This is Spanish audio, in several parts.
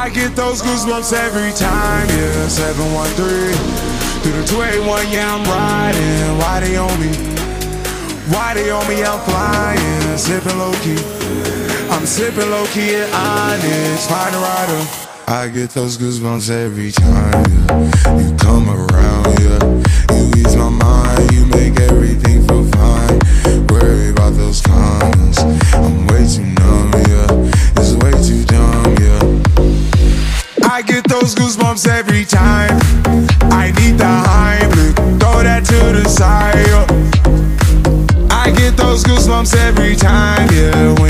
I get those goosebumps every time, yeah. 713 through the 281, yeah, I'm riding. Why they on me? Why they on me? I'm flying, sipping low key. I'm sipping low key at Onyx, find a rider. I get those goosebumps every time, yeah. You come around, yeah. Those goosebumps every time. I need the Heimlich, throw that to the side. I get those goosebumps every time, yeah.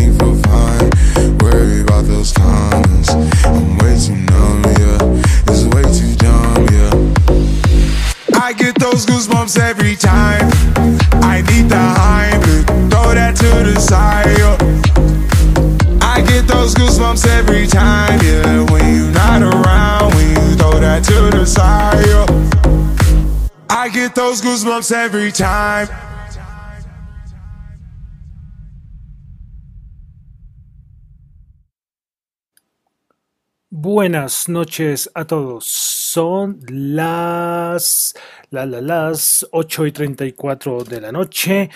those goosebumps every time. I need the Heimlich, throw that to the side. I get those goosebumps every time, yeah. When you're not around, when you throw that to the side. I get those goosebumps every time. Buenas noches a todos. Son las, la, la, las 8 y 34 de la noche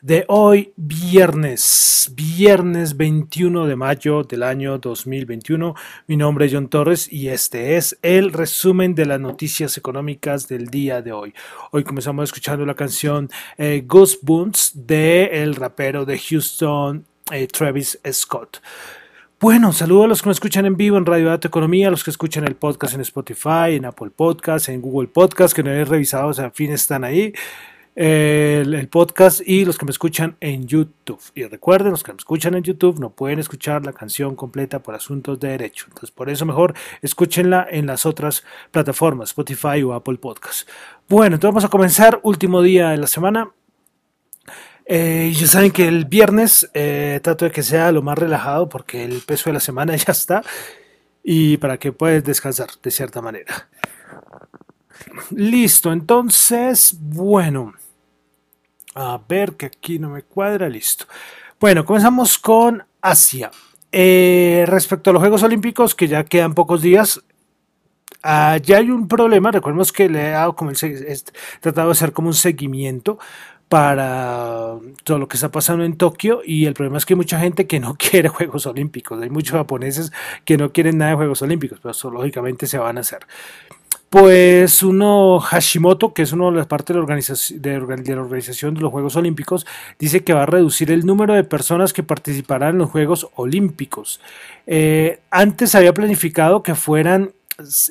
de hoy, viernes, viernes 21 de mayo del año 2021. Mi nombre es John Torres y este es el resumen de las noticias económicas del día de hoy. Hoy comenzamos escuchando la canción eh, Goosebumps de el rapero de Houston, eh, Travis Scott. Bueno, saludo a los que me escuchan en vivo en Radio Data Economía, a los que escuchan el podcast en Spotify, en Apple Podcast, en Google Podcast, que no he revisado, o sea, al fin están ahí, el, el podcast y los que me escuchan en YouTube. Y recuerden, los que me escuchan en YouTube no pueden escuchar la canción completa por asuntos de derecho. Entonces, por eso mejor escúchenla en las otras plataformas, Spotify o Apple Podcast. Bueno, entonces vamos a comenzar, último día de la semana. Eh, ya saben que el viernes eh, trato de que sea lo más relajado porque el peso de la semana ya está y para que puedas descansar de cierta manera. Listo, entonces, bueno, a ver que aquí no me cuadra, listo. Bueno, comenzamos con Asia. Eh, respecto a los Juegos Olímpicos, que ya quedan pocos días, ah, ya hay un problema. Recordemos que le he dado como el, he tratado de hacer como un seguimiento para todo lo que está pasando en Tokio y el problema es que hay mucha gente que no quiere Juegos Olímpicos, hay muchos japoneses que no quieren nada de Juegos Olímpicos, pero eso lógicamente se van a hacer. Pues uno Hashimoto, que es uno de las partes de la, organización, de, la organización de los Juegos Olímpicos, dice que va a reducir el número de personas que participarán en los Juegos Olímpicos. Eh, antes había planificado que fueran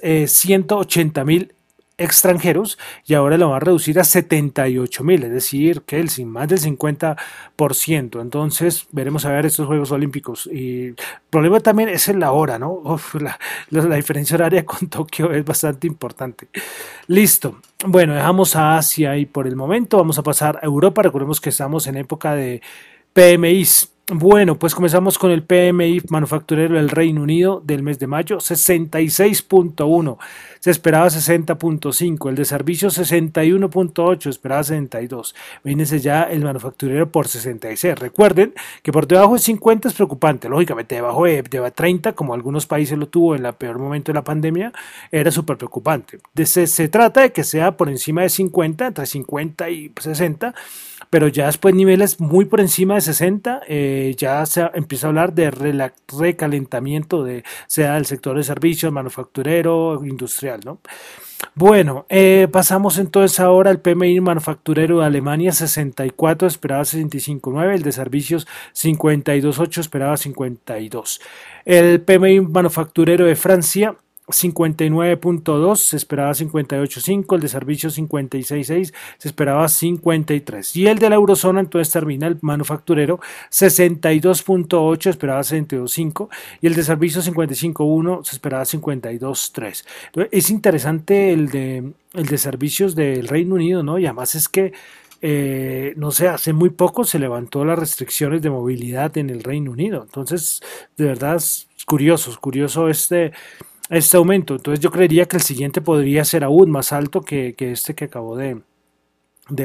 eh, 180 mil extranjeros y ahora lo va a reducir a 78 mil, es decir, que el sin más del 50%. Entonces veremos a ver estos Juegos Olímpicos. Y el problema también es en la hora, ¿no? La diferencia horaria con Tokio es bastante importante. Listo. Bueno, dejamos a Asia y por el momento vamos a pasar a Europa. Recordemos que estamos en época de PMIs. Bueno, pues comenzamos con el PMI manufacturero del Reino Unido del mes de mayo, 66.1, se esperaba 60.5, el de servicios 61.8, esperaba 62. Vínese ya el manufacturero por 66. Recuerden que por debajo de 50 es preocupante, lógicamente debajo de, 30, como algunos países lo tuvo en el peor momento de la pandemia, era súper preocupante. Se, se trata de que sea por encima de 50, entre 50 y 60 pero ya después niveles muy por encima de 60, eh, ya se empieza a hablar de recalentamiento, de, sea del sector de servicios, manufacturero, industrial, ¿no? Bueno, eh, pasamos entonces ahora al PMI manufacturero de Alemania 64, esperaba 65.9, el de servicios 52.8, esperaba 52. El PMI manufacturero de Francia 59.2, se esperaba 58.5, el de servicios 56.6, se esperaba 53. Y el de la eurozona entonces termina el manufacturero 62.8, esperaba 62.5 y el de servicios 55.1, se esperaba 52.3. Es interesante el de, el de servicios del Reino Unido, ¿no? Y además es que eh, no sé, hace muy poco se levantó las restricciones de movilidad en el Reino Unido. Entonces, de verdad, es curioso, es curioso este, este aumento. Entonces yo creería que el siguiente podría ser aún más alto que, este que acabó de,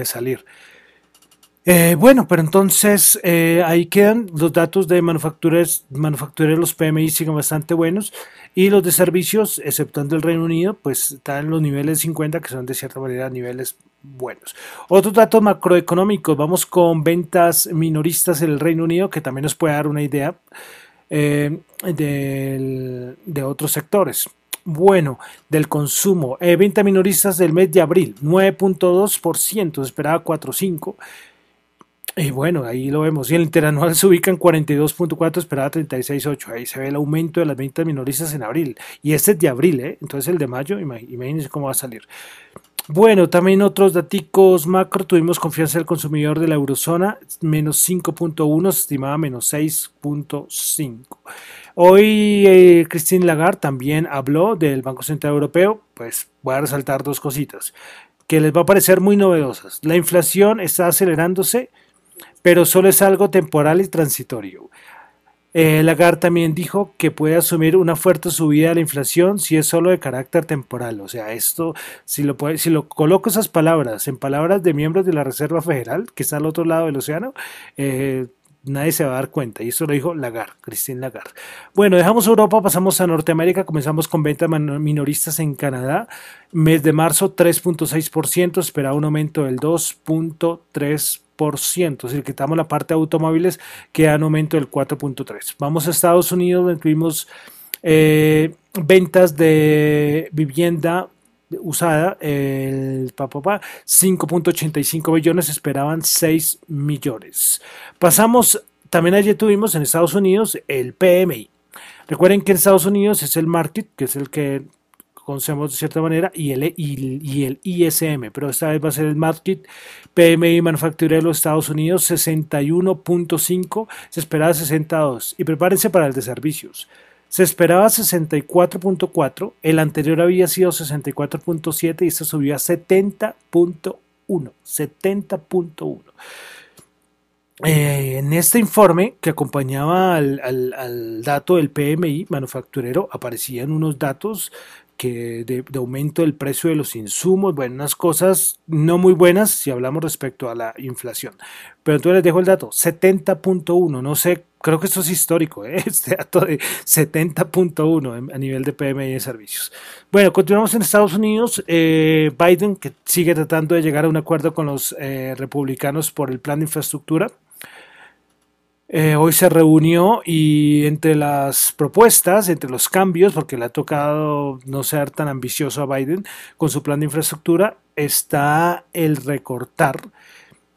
salir. Eh, bueno, pero entonces eh, ahí quedan los datos de manufactureros, manufactureros, los PMI siguen bastante buenos y los de servicios, exceptuando el Reino Unido, pues están en los niveles 50 que son de cierta manera niveles buenos. Otros datos macroeconómicos, vamos con ventas minoristas en el Reino Unido que también nos puede dar una idea. Eh, de otros sectores. Bueno, del consumo. Eh, venta minoristas del mes de abril, 9.2%, esperaba 4.5%. Y bueno, ahí lo vemos. Y el interanual se ubica en 42.4, esperaba 36.8. Ahí se ve el aumento de las ventas minoristas en abril. Y este es de abril, ¿eh? Entonces el de mayo, imagínense cómo va a salir. Bueno, también otros datos macro, tuvimos confianza del consumidor de la eurozona, menos 5.1, se estimaba menos 6.5. Hoy eh, Christine Lagarde también habló del Banco Central Europeo, pues voy a resaltar dos cositas que les va a parecer muy novedosas. La inflación está acelerándose, pero solo es algo temporal y transitorio. Eh, Lagarde también dijo que puede asumir una fuerte subida de la inflación si es solo de carácter temporal. O sea, esto, si lo, coloco esas palabras en palabras de miembros de la Reserva Federal, que está al otro lado del océano, eh, nadie se va a dar cuenta. Y eso lo dijo Lagarde, Christine Lagarde. Bueno, dejamos Europa, pasamos a Norteamérica, comenzamos con ventas minoristas en Canadá. Mes de marzo 3.6%, esperaba un aumento del 2.3% si quitamos la parte de automóviles, queda un aumento del 4.3. Vamos a Estados Unidos, donde tuvimos eh, ventas de vivienda usada, el 5.85 billones, esperaban 6 millones. Pasamos, también ayer tuvimos en Estados Unidos el PMI. Recuerden que en Estados Unidos es el market, que es el que conocemos de cierta manera, y el, y, el ISM, pero esta vez va a ser el Market PMI manufacturero de los Estados Unidos 61.5, se esperaba 62, y prepárense para el de servicios. Se esperaba 64.4, el anterior había sido 64.7 y esto subió a 70.1, 70.1. Eh, en este informe que acompañaba al, al, dato del PMI manufacturero aparecían unos datos que de, aumento del precio de los insumos, bueno, unas cosas no muy buenas si hablamos respecto a la inflación. Pero entonces les dejo el dato, 70.1, no sé, creo que esto es histórico, ¿eh? este dato de 70.1 a nivel de PMI de servicios. Bueno, continuamos en Estados Unidos, eh, Biden que sigue tratando de llegar a un acuerdo con los eh, republicanos por el plan de infraestructura. Eh, hoy se reunió y entre las propuestas, entre los cambios, porque le ha tocado no ser tan ambicioso a Biden con su plan de infraestructura, está el recortar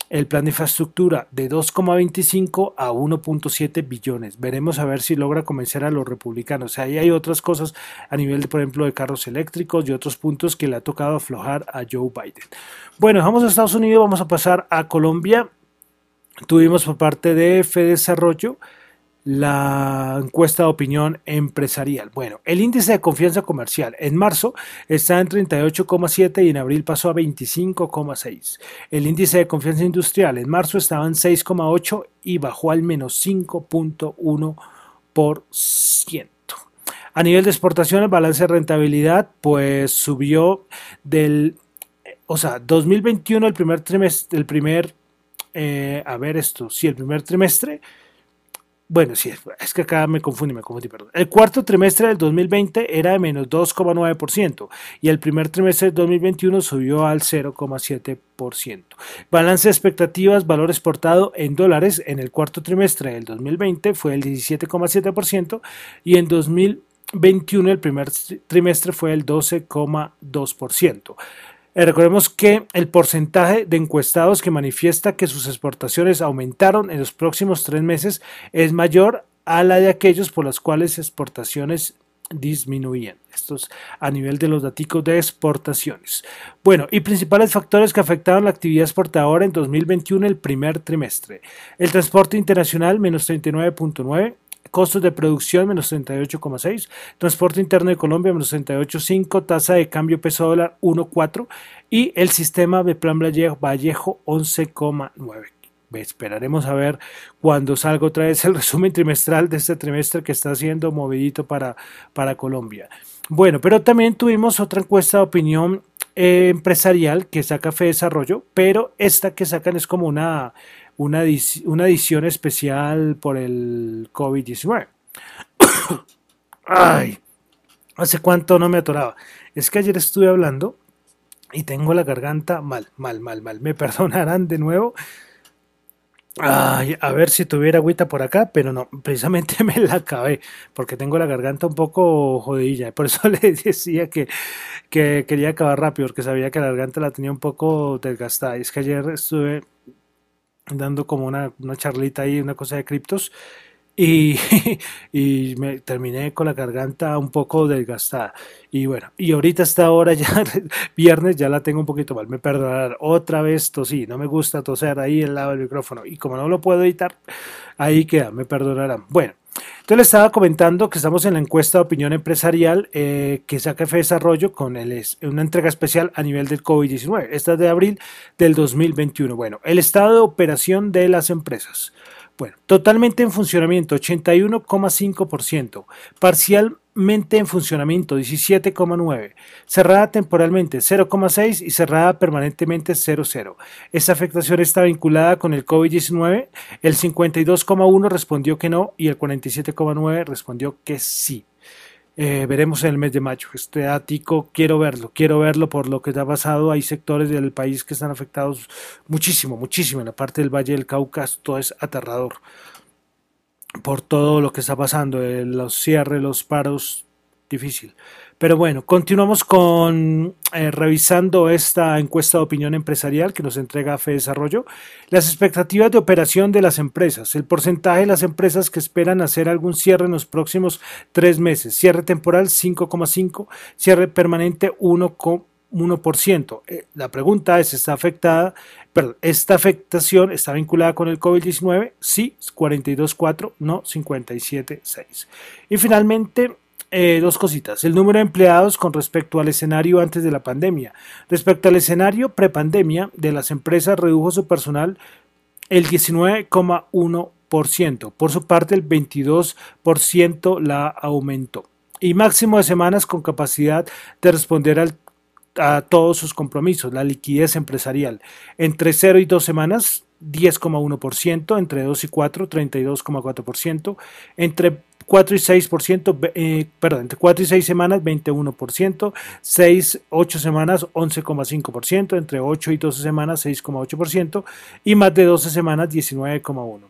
el plan de infraestructura de 2,25 a 1.7 billones. Veremos a ver si logra convencer a los republicanos. ahí hay otras cosas a nivel, de, por ejemplo, de carros eléctricos y otros puntos que le ha tocado aflojar a Joe Biden. Bueno, vamos a Estados Unidos, vamos a pasar a Colombia. Tuvimos por parte de Desarrollo la encuesta de opinión empresarial. Bueno, el índice de confianza comercial en marzo está en 38,7 y en abril pasó a 25,6. El índice de confianza industrial en marzo estaba en 6,8 y bajó al menos 5.1%. A nivel de exportación, el balance de rentabilidad pues subió del, o sea, 2021 el primer trimestre, el primer, eh, a ver esto, sí, el primer trimestre bueno, sí, es que acá me confundí, me confundí, perdón. El cuarto trimestre del 2020 era de menos 2,9% y el primer trimestre del 2021 subió al 0,7%. Balance de expectativas, valor exportado en dólares en el cuarto trimestre del 2020 fue el 17,7% y en 2021 el primer trimestre fue el 12,2%. Eh, recordemos que el porcentaje de encuestados que manifiesta que sus exportaciones aumentaron en los próximos tres meses es mayor a la de aquellos por los cuales exportaciones disminuían. Estos a nivel de los datos de exportaciones. Bueno, y principales factores que afectaron la actividad exportadora en 2021 el primer trimestre. El transporte internacional menos 39.9, Costos de producción menos 38,6. Transporte interno de Colombia menos 38,5. Tasa de cambio peso dólar 1,4. Y el sistema de plan Vallejo, Vallejo 11,9. Esperaremos a ver cuando salga otra vez el resumen trimestral de este trimestre que está siendo movidito para, para Colombia. Bueno, pero también tuvimos otra encuesta de opinión eh, empresarial que saca Fe Desarrollo, pero esta que sacan es como una una, edición especial por el COVID-19. Ay, hace cuánto no me atoraba. Es que ayer estuve hablando y tengo la garganta mal, mal, mal, mal. Me perdonarán de nuevo. Ay, a ver si tuviera agüita por acá, pero no, precisamente me la acabé, porque tengo la garganta un poco jodilla. Por eso le decía que, que quería acabar rápido, porque sabía que la garganta la tenía un poco desgastada. Y es que ayer estuve dando como una, una charlita ahí, una cosa de criptos. Y, y, me terminé con la garganta un poco desgastada. Y bueno, y ahorita esta hora ya, viernes, ya la tengo un poquito mal. Me perdonarán. Otra vez tosí. No me gusta toser ahí al lado del micrófono. Y como no lo puedo editar, ahí queda. Me perdonarán. Bueno, entonces les estaba comentando que estamos en la encuesta de opinión empresarial eh, que saca F Desarrollo con una entrega especial a nivel del COVID-19. Esta es de abril del 2021. Bueno, el estado de operación de las empresas. Bueno, totalmente en funcionamiento 81,5%, parcialmente en funcionamiento 17,9%, cerrada temporalmente 0,6% y cerrada permanentemente 0,0%. Esta afectación está vinculada con el COVID-19, el 52,1% respondió que no y el 47,9% respondió que sí. Eh, veremos en el mes de mayo. Este ático quiero verlo, quiero verlo por lo que ha pasado. Hay sectores del país que están afectados muchísimo, muchísimo. En la parte del Valle del Cauca todo es aterrador por todo lo que está pasando, eh, los cierres, los paros, difícil. Pero bueno, continuamos con eh, revisando esta encuesta de opinión empresarial que nos entrega Fe Desarrollo. Las expectativas de operación de las empresas. El porcentaje de las empresas que esperan hacer algún cierre en los próximos tres meses. Cierre temporal 5,5, cierre permanente 1,5. 1%. Eh, la pregunta es, ¿está afectada? Perdón, ¿esta afectación está vinculada con el COVID-19? Sí, 42.4, no 57.6. Y finalmente, eh, dos cositas. El número de empleados con respecto al escenario antes de la pandemia. Respecto al escenario prepandemia de las empresas redujo su personal el 19,1%. Por su parte, el 22% la aumentó. Y máximo de semanas con capacidad de responder al a todos sus compromisos, la liquidez empresarial. Entre 0 y 2 semanas, 10,1%, entre 2 y 4, 32,4%, entre 4 y 6%, eh, perdón, entre 4 y 6 semanas 21%, 6, 8 semanas 11,5%, entre 8 y 12 semanas 6,8% y más de 12 semanas 19,1%.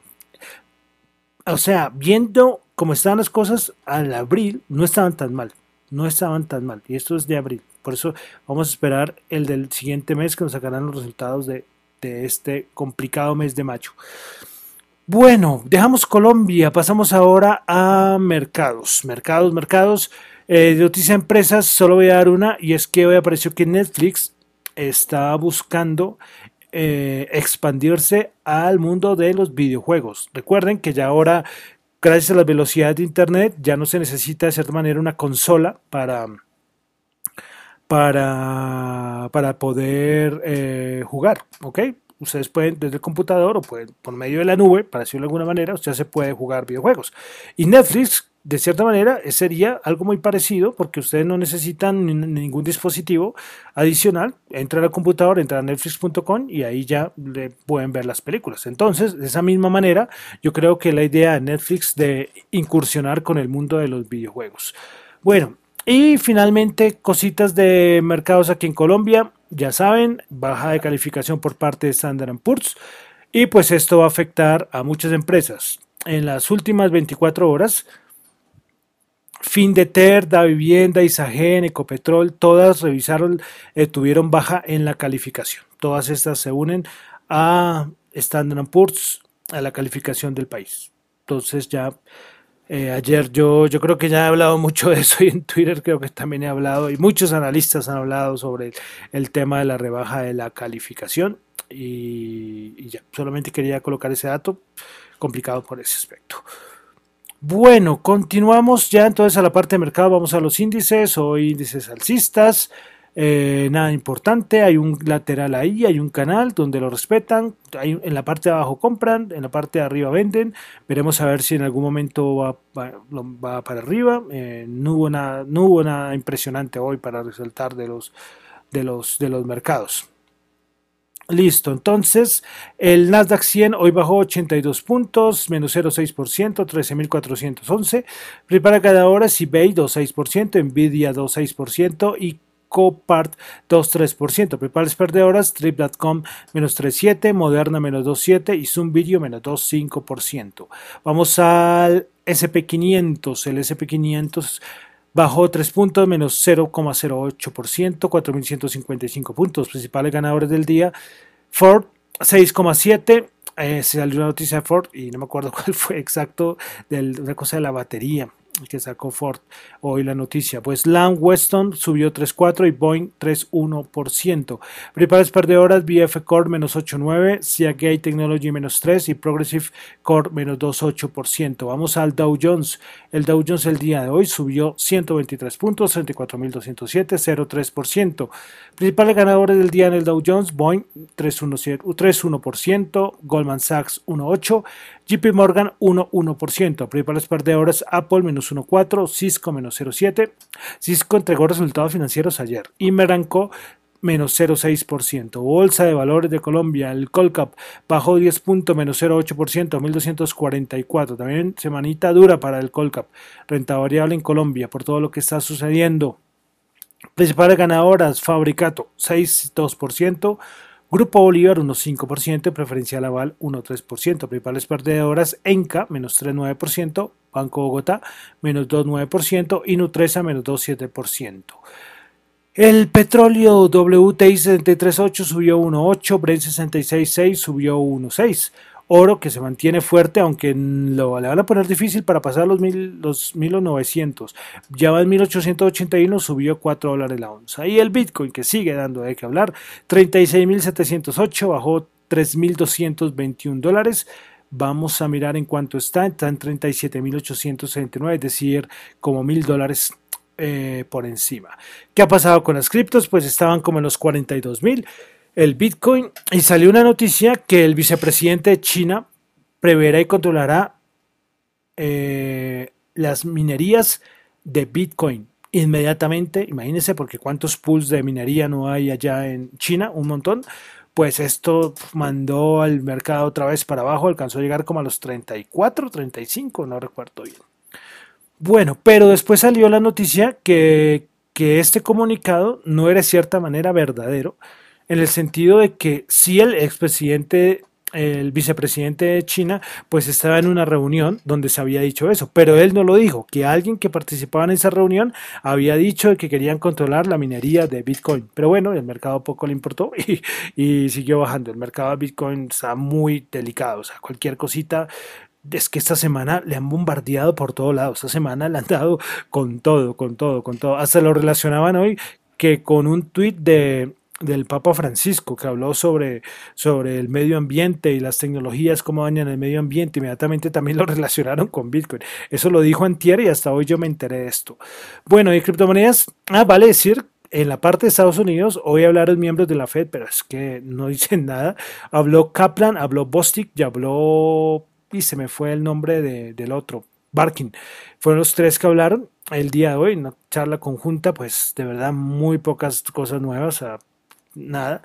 O sea, viendo cómo estaban las cosas al abril, no estaban tan mal, no estaban tan mal. Y esto es de abril. Por eso vamos a esperar el del siguiente mes que nos sacarán los resultados de, este complicado mes de mayo. Bueno, dejamos Colombia, pasamos ahora a mercados. Mercados, mercados. Eh, de noticias empresas, solo voy a dar una, y es que hoy apareció que Netflix está buscando eh, expandirse al mundo de los videojuegos. Recuerden que ya ahora gracias a la velocidad de Internet ya no se necesita de cierta manera una consola para, para, para poder eh, jugar, ¿ok? Ustedes pueden desde el computador o pueden por medio de la nube, para decirlo de alguna manera, usted se puede jugar videojuegos. Y Netflix de cierta manera sería algo muy parecido porque ustedes no necesitan ningún dispositivo adicional. Entran al computador, entran a netflix.com y ahí ya le pueden ver las películas. Entonces, de esa misma manera, yo creo que la idea de Netflix de incursionar con el mundo de los videojuegos. Bueno, y finalmente, cositas de mercados aquí en Colombia. Ya saben, baja de calificación por parte de Standard Poor's. Y pues esto va a afectar a muchas empresas. En las últimas 24 horas, Fin de Ter, Da Vivienda, Isagen, Ecopetrol, todas revisaron, eh, tuvieron baja en la calificación. Todas estas se unen a Standard Poor's, a la calificación del país. Entonces ya eh, ayer yo, yo creo que ya he hablado mucho de eso y en Twitter creo que también he hablado y muchos analistas han hablado sobre el, tema de la rebaja de la calificación y, y ya, solamente quería colocar ese dato complicado por ese aspecto. Bueno, continuamos ya entonces a la parte de mercado, vamos a los índices o índices alcistas. Eh, nada importante, hay un lateral ahí, hay un canal donde lo respetan, en la parte de abajo compran, en la parte de arriba venden, veremos a ver si en algún momento va, va, para arriba, eh, no, hubo nada, no hubo nada impresionante hoy para resaltar de los, de los, de los mercados. Listo, entonces el Nasdaq 100 hoy bajó 82 puntos, menos 0,6%, 13.411. Prepara cada hora eBay 2,6%, Nvidia 2,6% y Copart 2,3%. Prepara perdedoras, Trip.com menos 3,7%, Moderna menos 2,7% y Zoom Video menos 2,5%. Vamos al SP500, el SP500 bajó 3 puntos, menos 0,08%, 4.155 puntos. Principales ganadores del día, Ford 6,7%. Eh, se salió una noticia de Ford y no me acuerdo cuál fue exacto de una cosa de la batería que sacó Ford hoy la noticia. Pues Lam Weston subió 3.4 y Boeing 3.1%. Principales perdedoras, BF Core menos 8.9, Seagate Technology menos 3 y Progressive Core menos 2.8%. Vamos al Dow Jones. El Dow Jones el día de hoy subió 123 puntos, 34.207, 0.3%. Principales ganadores del día en el Dow Jones, Boeing 3.1%, Goldman Sachs 1.8%, JP Morgan 1.1%. Principales perdedoras, Apple menos 1.4%, Cisco menos 0.7%. Cisco entregó resultados financieros ayer y Meranco menos 0,6%. Bolsa de Valores de Colombia, el Colcap bajó 10 puntos, menos 0,8%, 1244. También semanita dura para el Colcap. Renta variable en Colombia por todo lo que está sucediendo. Principales ganadoras, Fabricato 6,2%. Grupo Bolívar 1,5%, Preferencial Aval 1,3%, principales perdedoras Enca menos 3,9%, Banco Bogotá menos 2,9% y Nutresa menos 2,7%. El petróleo WTI 73.8 subió 1.8, Brent 66.6 subió 1.6. Oro que se mantiene fuerte, aunque lo, le van a poner difícil para pasar los, mil, los 1900. Ya va en 1881, subió 4 dólares la onza. Y el Bitcoin que sigue dando de que hablar, 36.708, bajó 3.221 dólares. Vamos a mirar en cuánto está. Está en 37.869, es decir, como mil dólares eh, por encima. ¿Qué ha pasado con las criptos? Pues estaban como en los 42 mil. El Bitcoin y salió una noticia que el vicepresidente de China preverá y controlará eh, las minerías de Bitcoin inmediatamente. Imagínense porque cuántos pools de minería no hay allá en China, un montón. Pues esto mandó al mercado otra vez para abajo, alcanzó a llegar como a los 34, 35, no recuerdo bien. Bueno, pero después salió la noticia que, este comunicado no era de cierta manera verdadero, en el sentido de que si el expresidente, el vicepresidente de China, pues estaba en una reunión donde se había dicho eso, pero él no lo dijo, que alguien que participaba en esa reunión había dicho que querían controlar la minería de Bitcoin. Pero bueno, el mercado poco le importó y, y siguió bajando. El mercado de Bitcoin está muy delicado, o sea, cualquier cosita es que esta semana le han bombardeado por todos lados. Esta semana le han dado con todo, con todo, con todo. Hasta lo relacionaban hoy que con un tuit de, del Papa Francisco, que habló sobre, sobre el medio ambiente y las tecnologías, cómo dañan el medio ambiente. Inmediatamente también lo relacionaron con Bitcoin. Eso lo dijo Antier y hasta hoy yo me enteré de esto. Bueno, y criptomonedas, ah, vale decir en la parte de Estados Unidos, hoy hablaron miembros de la Fed, pero es que no dicen nada. Habló Kaplan, habló Bostic y habló, y se me fue el nombre de, del otro, Barkin. Fueron los tres que hablaron el día de hoy, una charla conjunta, pues de verdad muy pocas cosas nuevas, nada.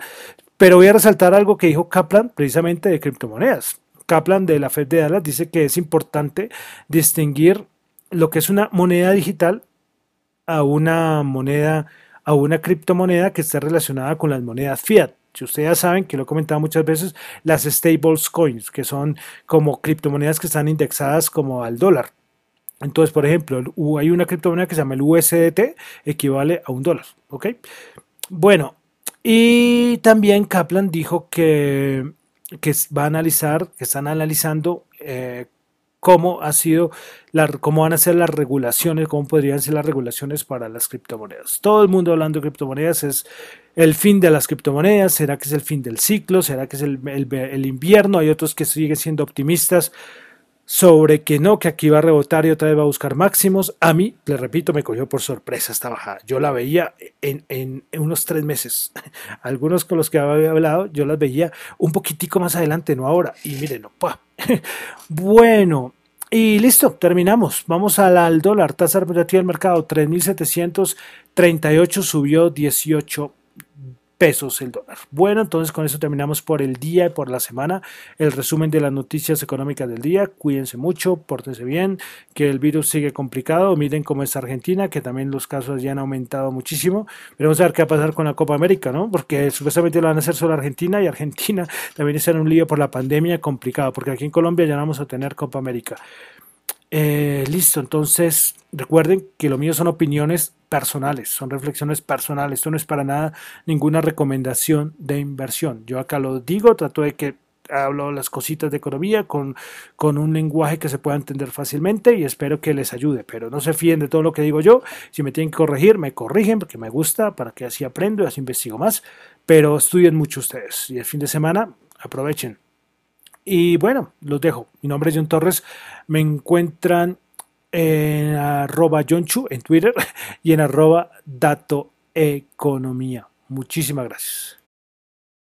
Pero voy a resaltar algo que dijo Kaplan precisamente de criptomonedas. Kaplan de la Fed de Dallas dice que es importante distinguir lo que es una moneda digital a una moneda a una criptomoneda que esté relacionada con las monedas fiat. Si ustedes ya saben, que lo he comentado muchas veces, las stables coins, que son como criptomonedas que están indexadas como al dólar. Entonces, por ejemplo, hay una criptomoneda que se llama el USDT, equivale a un dólar. ¿Ok? Bueno, y también Kaplan dijo que, que va a analizar, que están analizando eh, cómo ha sido la, cómo van a ser las regulaciones, cómo podrían ser las regulaciones para las criptomonedas. Todo el mundo hablando de criptomonedas es el fin de las criptomonedas, será que es el fin del ciclo, será que es el, el invierno, hay otros que siguen siendo optimistas sobre que no, que aquí va a rebotar y otra vez va a buscar máximos. A mí, le repito, me cogió por sorpresa esta bajada. Yo la veía en, en, unos tres meses. Algunos con los que había hablado, yo las veía un poquitico más adelante, no ahora. Y miren, no, bueno, y listo, terminamos. Vamos al, al dólar, tasa representativa del mercado, 3.738, subió 18 pesos el dólar. Bueno, entonces con eso terminamos por el día y por la semana. El resumen de las noticias económicas del día. Cuídense mucho, pórtense bien, que el virus sigue complicado. Miren cómo es Argentina, que también los casos ya han aumentado muchísimo. Veremos a ver qué va a pasar con la Copa América, ¿no? Porque supuestamente lo van a hacer solo Argentina y Argentina también está en un lío por la pandemia complicado, porque aquí en Colombia ya no vamos a tener Copa América. Eh, listo, entonces recuerden que lo mío son opiniones personales, son reflexiones personales, esto no es para nada ninguna recomendación de inversión. Yo acá lo digo, trato de que hablo las cositas de economía con, con un lenguaje que se pueda entender fácilmente y espero que les ayude, pero no se fíen de todo lo que digo yo, si me tienen que corregir, me corrigen porque me gusta, para que así aprendo y así investigo más, pero estudien mucho ustedes y el fin de semana aprovechen. Y bueno, los dejo. Mi nombre es John Torres. Me encuentran en arroba Chu en Twitter y en arroba Dato Economía. Muchísimas gracias.